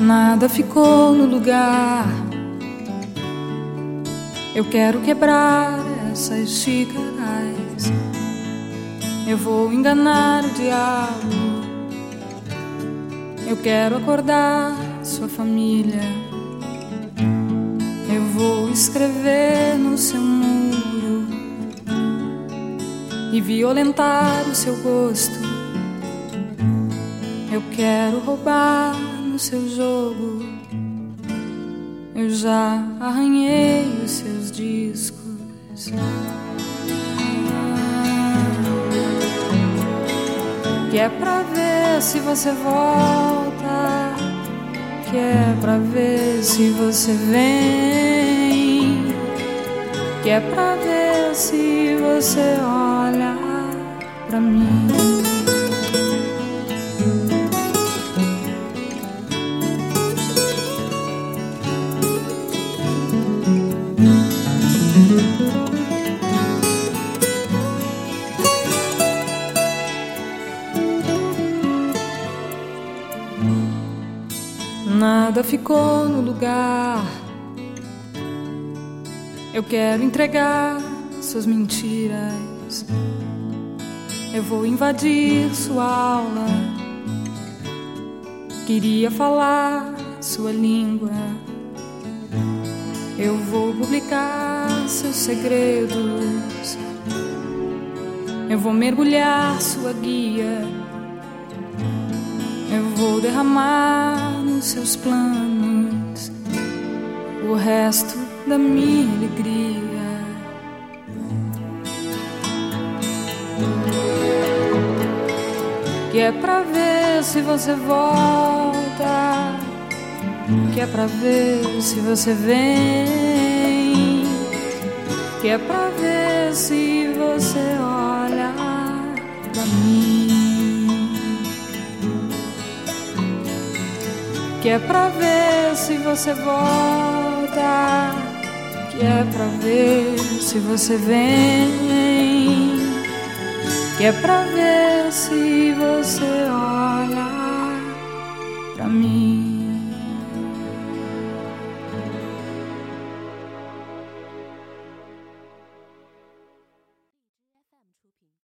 Nada ficou no lugar. Eu quero quebrar essas xícaras. Eu vou enganar o diabo. Eu quero acordar sua família. Eu vou escrever no seu muro e violentar o seu gosto. Eu quero roubar no seu jogo. Eu já arranhei os seus discos. Que é pra ver se você volta. Que é pra ver se você vem. Que é pra ver se você olha pra mim. Nada ficou no lugar. Eu quero entregar suas mentiras. Eu vou invadir sua aula. Queria falar sua língua. Eu vou publicar seus segredos. Eu vou mergulhar sua guia. Eu vou derramar nos seus planos o resto da minha alegria. Que é pra ver se você volta, que é pra ver se você vem, que é pra ver se você olha pra mim. Que é pra ver se você volta, que é pra ver se você vem, que é pra ver se você olha pra mim.